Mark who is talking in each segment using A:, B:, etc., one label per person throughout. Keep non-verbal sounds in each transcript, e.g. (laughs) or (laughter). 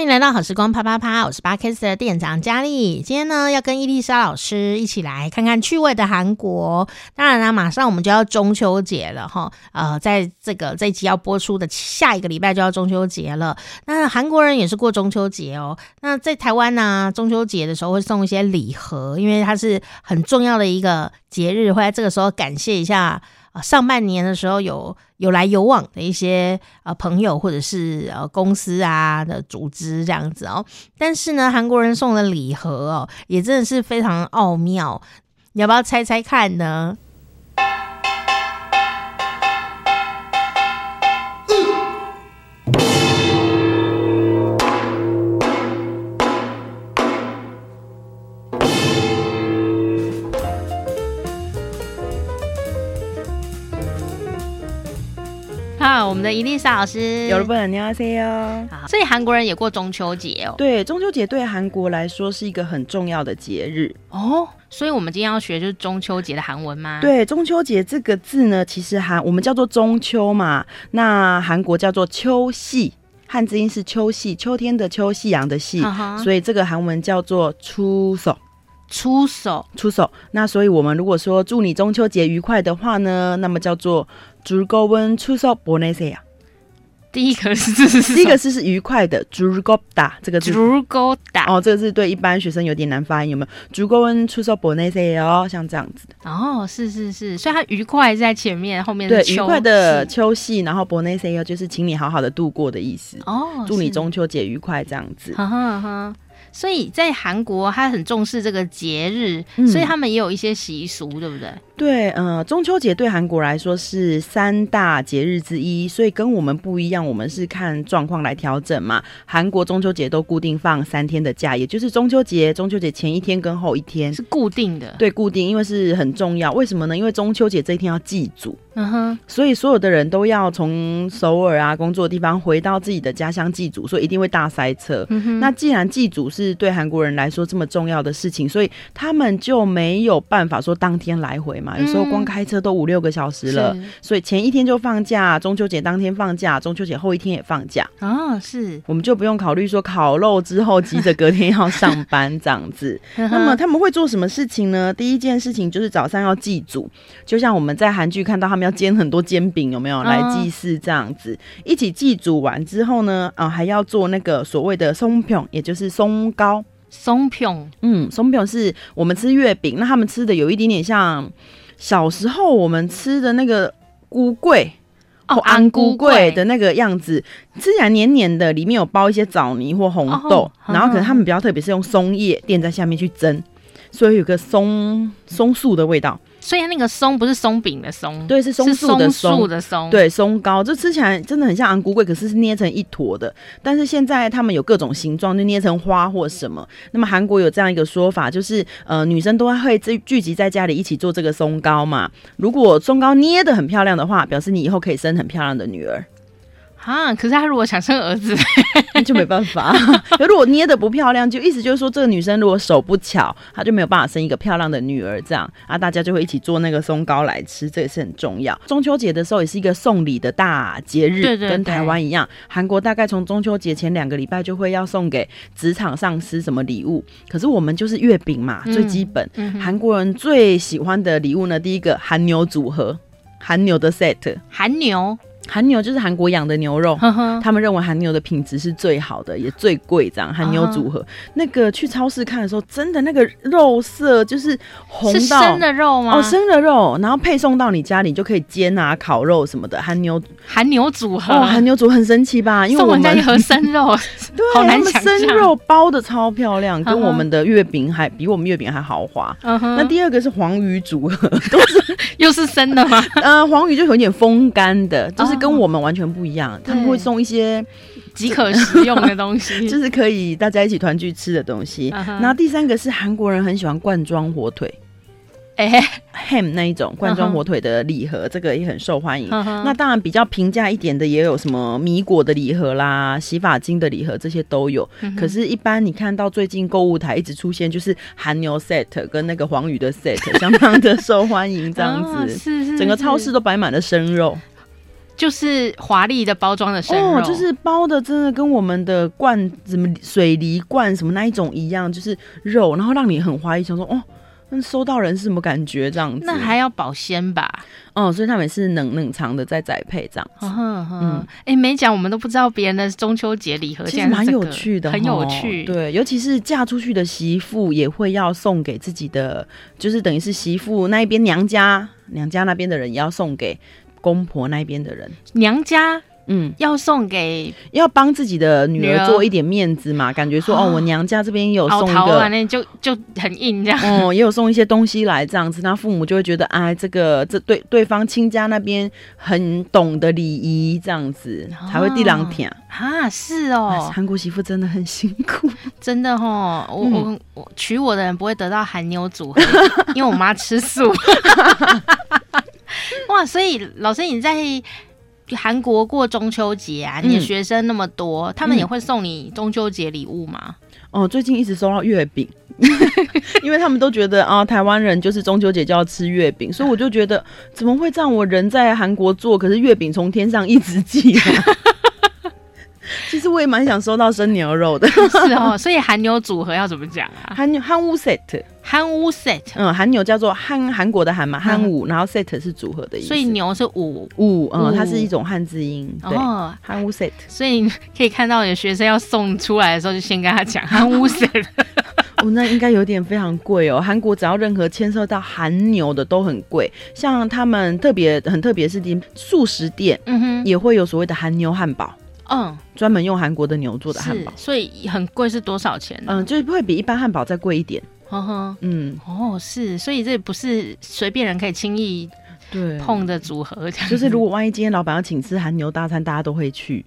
A: 欢迎来到好时光啪啪啪，我是巴 K 斯的店长佳丽。今天呢，要跟伊丽莎老师一起来看看趣味的韩国。当然啦，马上我们就要中秋节了哈。呃，在这个这一集要播出的下一个礼拜就要中秋节了。那韩国人也是过中秋节哦。那在台湾呢，中秋节的时候会送一些礼盒，因为它是很重要的一个节日，会在这个时候感谢一下。啊，上半年的时候有有来有往的一些呃朋友或者是呃公司啊的组织这样子哦，但是呢，韩国人送的礼盒哦，也真的是非常奥妙，你要不要猜猜看呢？好，我们的伊丽莎老师，
B: 有了不能尿 C 哦。
A: 好，所以韩国人也过中秋节哦。
B: 对，中秋节对韩国来说是一个很重要的节日
A: 哦。所以我们今天要学就是中秋节的韩文吗？
B: 对，中秋节这个字呢，其实韩我们叫做中秋嘛，那韩国叫做秋夕，汉字音是秋夕，秋天的秋，夕阳的夕，所以这个韩文叫做出手。
A: 出手。
B: 出手。那所以我们如果说祝你中秋节愉快的话呢那么叫做 gro 温出手 bonacia
A: 第一个是
B: 第一个字是愉快的 drop 打这个字。哦这个字对一般学生有点难发音有没有？drop 打哦像这样子。的
A: 哦是是是。所以它愉快在前面后面
B: 对愉快的秋夕然后 bonacia 就是请你好好的度过的意思。哦祝你中秋节愉快这样子。
A: 哈哈哈所以在韩国，他很重视这个节日，嗯，所以他们也有一些习俗，对不对？
B: 对，呃，中秋节对韩国来说是三大节日之一，所以跟我们不一样，我们是看状况来调整嘛。韩国中秋节都固定放三天的假，也就是中秋节、中秋节前一天跟后一天
A: 是固定的。
B: 对，固定，因为是很重要。为什么呢？因为中秋节这一天要祭祖，嗯哼，所以所有的人都要从首尔啊工作的地方回到自己的家乡祭祖，所以一定会大塞车。嗯哼，那既然祭祖是对韩国人来说这么重要的事情，所以他们就没有办法说当天来回嘛。有时候光开车都五六个小时了，所以前一天就放假，中秋节当天放假，中秋节后一天也放假
A: 啊。是，
B: 我们就不用考虑说烤肉之后急着隔天要上班这样子。(laughs) 那么他们会做什么事情呢？第一件事情就是早上要祭祖，就像我们在韩剧看到他们要煎很多煎饼，有没有来祭祀这样子？一起祭祖完之后呢，啊，还要做那个所谓的松饼，也就是松糕。
A: 松饼，
B: 嗯，松饼是我们吃月饼，那他们吃的有一点点像。小时候我们吃的那个菇桂哦，安菇桂的那个样子，吃起来黏黏的，里面有包一些枣泥或红豆，哦、然后可能他们比较特别是用松叶垫在下面去蒸，所以有个松松树的味道。
A: 所以那个松不是松饼的松，
B: 对，是松树的松
A: 的松，
B: 对，松糕，就吃起来真的很像昂菇粿，可是是捏成一坨的。但是现在他们有各种形状，就捏成花或什么。那么韩国有这样一个说法，就是呃，女生都会聚聚集在家里一起做这个松糕嘛。如果松糕捏得很漂亮的话，表示你以后可以生很漂亮的女儿。
A: 啊！可是他如果想生儿子，(laughs)
B: 那就没办法。(laughs) 如果捏得不漂亮，就意思就是说，这个女生如果手不巧，她就没有办法生一个漂亮的女儿。这样啊，大家就会一起做那个松糕来吃，这也是很重要。中秋节的时候也是一个送礼的大节日，对对对，跟台湾一样。韩国大概从中秋节前两个礼拜就会要送给职场上司什么礼物，可是我们就是月饼嘛，最基本。韩、嗯、国人最喜欢的礼物呢，第一个韩牛组合，韩牛的 set，
A: 韩牛。
B: 韩牛就是韩国养的牛肉，呵呵，他们认为韩牛的品质是最好的，也最贵。这样韩牛组合，那个去超市看的时候，真的那个肉色就是红到
A: 是生的肉吗？
B: 哦，生的肉，然后配送到你家里就可以煎啊、烤肉什么的。韩牛
A: 韩牛组合，
B: 哦，韩牛组很神奇吧？因为我
A: 们家一盒生肉，(laughs)
B: 对，好难想象，生肉包的超漂亮，跟我们的月饼还比我们月饼还豪华。Uh -huh. 那第二个是黄鱼组合，都 (laughs) 是
A: 又是生的吗？(laughs)
B: 呃，黄鱼就有点风干的，就是。跟我们完全不一样，他们会送一些
A: 即可食用的东西，(laughs)
B: 就是可以大家一起团聚吃的东西。Uh -huh. 然后第三个是韩国人很喜欢罐装火腿，哎、欸、，ham 那一种罐装火腿的礼盒，uh -huh. 这个也很受欢迎。Uh -huh. 那当然比较平价一点的也有什么米果的礼盒啦、洗发精的礼盒，这些都有。Uh -huh. 可是，一般你看到最近购物台一直出现就是韩牛 set 跟那个黄鱼的 set，相当的受欢迎，这样子，uh (laughs) 是是，整个超市都摆满了生肉。
A: 就是华丽的包装的生肉，
B: 哦，就是包的真的跟我们的罐什么水泥罐什么那一种一样，就是肉，然后让你很怀疑，想说哦。那收到人是什么感觉？这样子，
A: 那还要保鲜吧？
B: 哦，所以他们是冷冷藏的在宅配这样子。
A: 嗯，哎、欸，没讲，我们都不知道别人的中秋节礼盒，
B: 其实蛮有趣的，
A: 很有趣。
B: 对，尤其是嫁出去的媳妇也会要送给自己的，就是等于是媳妇那一边娘家，娘家那边的人也要送给公婆那边的人，
A: 娘家。
B: 嗯，
A: 要送给
B: 要帮自己的女儿做一点面子嘛，感觉说哦，我娘家这边有送一个，
A: 那就就很硬这样。
B: 哦，也有送一些东西来这样子，那父母就会觉得哎，这个这对对方亲家那边很懂得礼仪，这样子才会地两天
A: 啊。是哦，
B: 韩国媳妇真的很辛苦，
A: 真的哦。我我我娶我的人不会得到韩妞组合，(laughs) 因为我妈吃素。(laughs) (laughs) 哇，所以老师你在。韩国过中秋节啊，你的学生那么多，嗯、他们也会送你中秋节礼物吗？
B: 哦，最近一直收到月饼，(laughs) 因为他们都觉得啊，台湾人就是中秋节就要吃月饼，所以我就觉得怎么会这样？我人在韩国做，可是月饼从天上一直寄来。其实我也蛮想收到生牛肉的，(laughs)
A: 是哦。所以韩牛组合要怎么讲啊？
B: 韩牛韩屋 set，
A: 韩屋 set，
B: 嗯，韩牛叫做韩韩国的韩嘛，韩屋，然后 set 是组合的意思。
A: 所以牛是五
B: 五，嗯，它是一种汉字音。对，韩屋 set。
A: 所以可以看到你的学生要送出来的时候，就先跟他讲韩屋 set。(laughs)
B: 哦，那应该有点非常贵哦。韩国只要任何牵涉到韩牛的都很贵，像他们特别很特别是的素食店，嗯哼，也会有所谓的韩牛汉堡。嗯，专门用韩国的牛做的汉堡，
A: 所以很贵，是多少钱？
B: 嗯，就是会比一般汉堡再贵一点。
A: 呵呵，嗯，哦，是，所以这不是随便人可以轻易对碰的组合。
B: 就是如果万一今天老板要请吃韩牛大餐，大家都会去，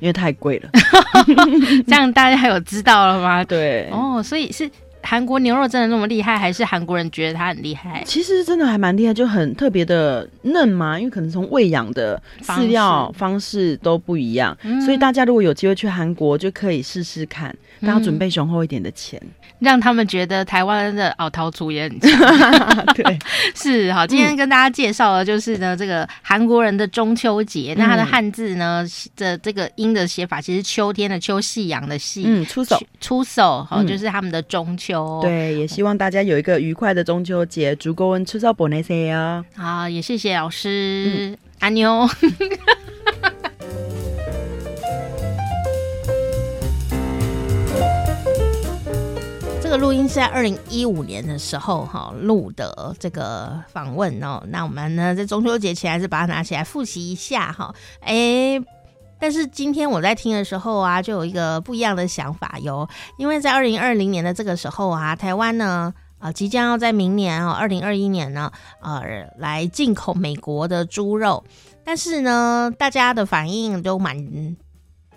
B: 因为太贵了。(laughs) (laughs)
A: 这样大家还有知道了吗？
B: 对，
A: 哦，所以是。韩国牛肉真的那么厉害，还是韩国人觉得它很厉害？
B: 其实真的还蛮厉害，就很特别的嫩嘛，因为可能从喂养的饲料方式都不一样，式所以大家如果有机会去韩国，就可以试试看，大家准备雄厚一点的钱。嗯
A: 让他们觉得台湾的奥陶厨也很强，(laughs)
B: 对，
A: 是好。今天跟大家介绍的就是呢，这个韩国人的中秋节。嗯、那它的汉字呢的这个音的写法，其实秋天的秋，夕阳的夕，
B: 嗯，出手
A: 出手，好，就是他们的中秋。
B: 对，也希望大家有一个愉快的中秋节，祝各位出手不内塞哦。
A: 好，也谢谢老师，阿妞、嗯。(laughs) 这个录音是在二零一五年的时候哈录的这个访问哦，那我们呢在中秋节前还是把它拿起来复习一下哈。哎，但是今天我在听的时候啊，就有一个不一样的想法哟，因为在二零二零年的这个时候啊，台湾呢啊即将要在明年啊二零二一年呢呃来进口美国的猪肉，但是呢大家的反应都蛮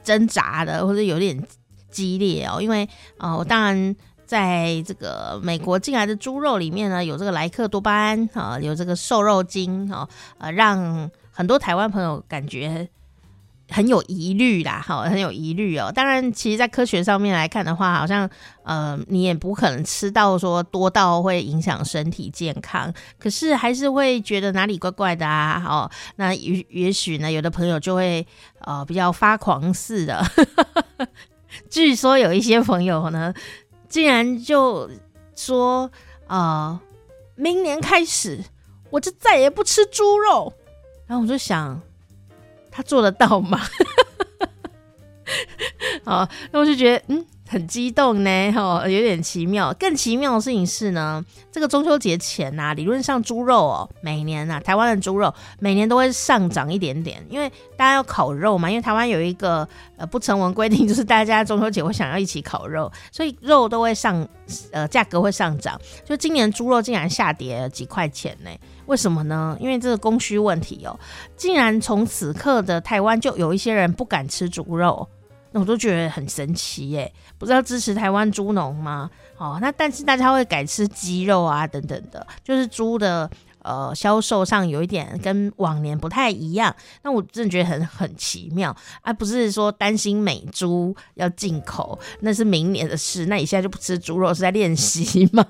A: 挣扎的，或者有点激烈哦，因为呃我当然。在这个美国进来的猪肉里面呢，有这个莱克多巴胺啊，有这个瘦肉精啊，呃，让很多台湾朋友感觉很有疑虑啦，哈，很有疑虑哦。当然，其实，在科学上面来看的话，好像呃，你也不可能吃到说多到会影响身体健康，可是还是会觉得哪里怪怪的啊。哦，那也也许呢，有的朋友就会呃比较发狂似的。(laughs) 据说有一些朋友呢。竟然就说、呃，明年开始我就再也不吃猪肉。然后我就想，他做得到吗？(laughs) 啊，那我就觉得嗯。很激动呢，哦，有点奇妙。更奇妙的事情是呢，这个中秋节前呐、啊，理论上猪肉哦，每年呐、啊，台湾的猪肉每年都会上涨一点点，因为大家要烤肉嘛。因为台湾有一个呃不成文规定，就是大家中秋节会想要一起烤肉，所以肉都会上，呃，价格会上涨。就今年猪肉竟然下跌了几块钱呢？为什么呢？因为这个供需问题哦，竟然从此刻的台湾就有一些人不敢吃猪肉。那我都觉得很神奇耶，不是要支持台湾猪农吗？哦，那但是大家会改吃鸡肉啊，等等的，就是猪的呃销售上有一点跟往年不太一样。那我真的觉得很很奇妙，啊、不是说担心美猪要进口，那是明年的事。那你现在就不吃猪肉是在练习吗？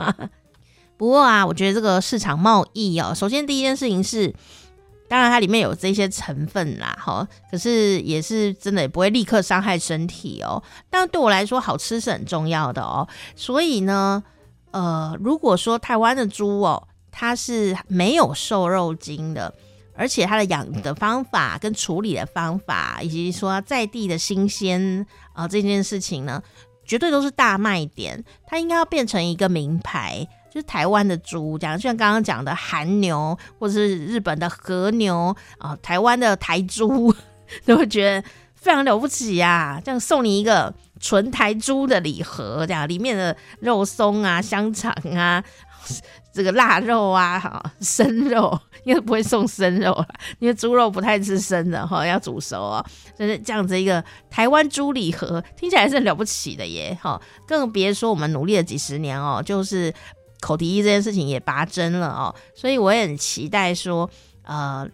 A: (laughs) 不过啊，我觉得这个市场贸易哦，首先第一件事情是。当然它里面有这些成分啦，哈，可是也是真的也不会立刻伤害身体哦。但对我来说，好吃是很重要的哦。所以呢，呃，如果说台湾的猪哦，它是没有瘦肉精的，而且它的养的方法跟处理的方法，以及说在地的新鲜啊、呃、这件事情呢，绝对都是大卖点。它应该要变成一个名牌。就是台湾的猪，讲像刚刚讲的韩牛，或者是日本的和牛啊，台湾的台猪，(laughs) 都会觉得非常了不起呀、啊。这样送你一个纯台猪的礼盒，这样里面的肉松啊、香肠啊、这个腊肉啊、哈生肉，应该不会送生肉，因为猪肉不太吃生的哈，要煮熟哦。就是这样子一个台湾猪礼盒，听起来是很了不起的耶，哈，更别说我们努力了几十年哦，就是。口蹄疫这件事情也拔针了哦，所以我也很期待说，呃，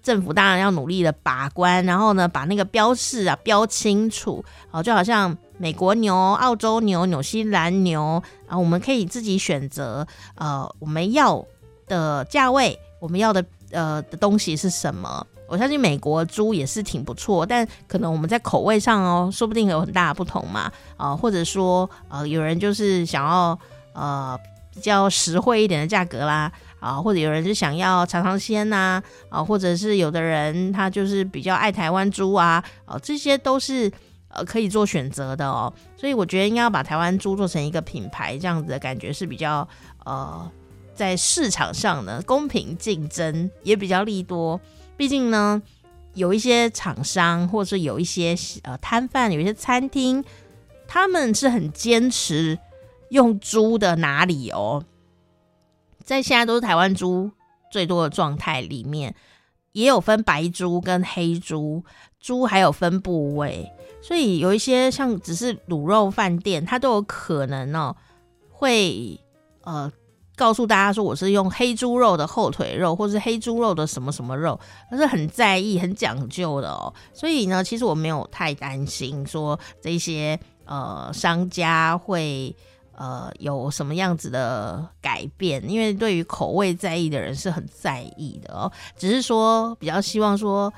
A: 政府当然要努力的把关，然后呢，把那个标示啊标清楚，哦，就好像美国牛、澳洲牛、纽西兰牛啊，我们可以自己选择，呃，我们要的价位，我们要的呃的东西是什么？我相信美国猪也是挺不错，但可能我们在口味上哦，说不定有很大的不同嘛，啊、呃，或者说呃，有人就是想要呃。比较实惠一点的价格啦，啊，或者有人是想要尝尝鲜呐，啊，或者是有的人他就是比较爱台湾猪啊，啊，这些都是呃可以做选择的哦。所以我觉得应该要把台湾猪做成一个品牌，这样子的感觉是比较呃在市场上呢公平竞争，也比较利多。毕竟呢，有一些厂商或者是有一些呃摊贩，有一些餐厅，他们是很坚持。用猪的哪里哦，在现在都是台湾猪最多的状态里面，也有分白猪跟黑猪，猪还有分部位，所以有一些像只是卤肉饭店，它都有可能哦，会呃告诉大家说我是用黑猪肉的后腿肉，或是黑猪肉的什么什么肉，它是很在意、很讲究的哦。所以呢，其实我没有太担心说这些呃商家会。呃，有什么样子的改变？因为对于口味在意的人是很在意的哦。只是说比较希望说，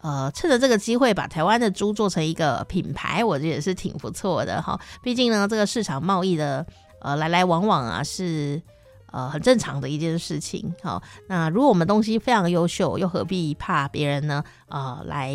A: 呃，趁着这个机会把台湾的猪做成一个品牌，我觉得也是挺不错的哈。毕竟呢，这个市场贸易的呃来来往往啊，是呃很正常的一件事情。好，那如果我们东西非常优秀，又何必怕别人呢？呃，来。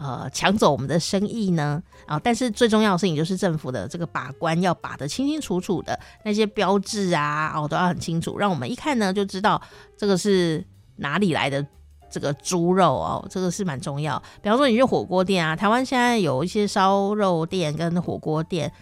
A: 呃，抢走我们的生意呢？啊，但是最重要的事情就是政府的这个把关要把得清清楚楚的，那些标志啊，哦，都要很清楚，让我们一看呢就知道这个是哪里来的这个猪肉哦，这个是蛮重要。比方说你去火锅店啊，台湾现在有一些烧肉店跟火锅店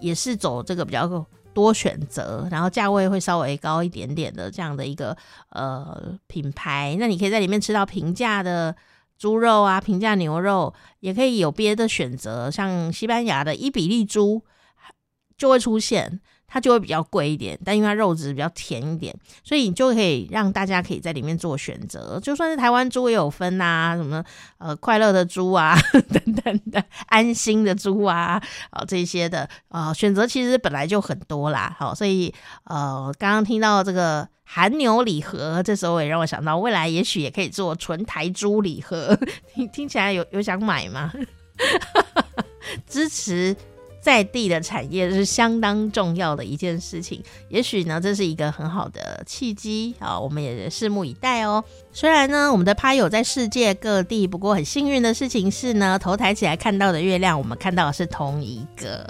A: 也是走这个比较多选择，然后价位会稍微高一点点的这样的一个呃品牌，那你可以在里面吃到平价的。猪肉啊，平价牛肉也可以有别的选择，像西班牙的伊比利猪就会出现，它就会比较贵一点，但因为它肉质比较甜一点，所以你就可以让大家可以在里面做选择。就算是台湾猪也有分啊，什么呃快乐的猪啊 (laughs) 等等的，安心的猪啊，啊这些的啊、呃、选择其实本来就很多啦。好，所以呃刚刚听到这个。韩牛礼盒，这时候也让我想到，未来也许也可以做纯台猪礼盒，(laughs) 听听起来有有想买吗？(laughs) 支持在地的产业是相当重要的一件事情，也许呢，这是一个很好的契机啊，我们也拭目以待哦。虽然呢，我们的趴友在世界各地，不过很幸运的事情是呢，头抬起来看到的月亮，我们看到的是同一个。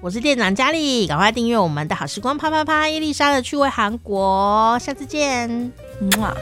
A: 我是店长佳丽，赶快订阅我们的好时光啪啪啪，伊丽莎的趣味韩国，下次见，木啊。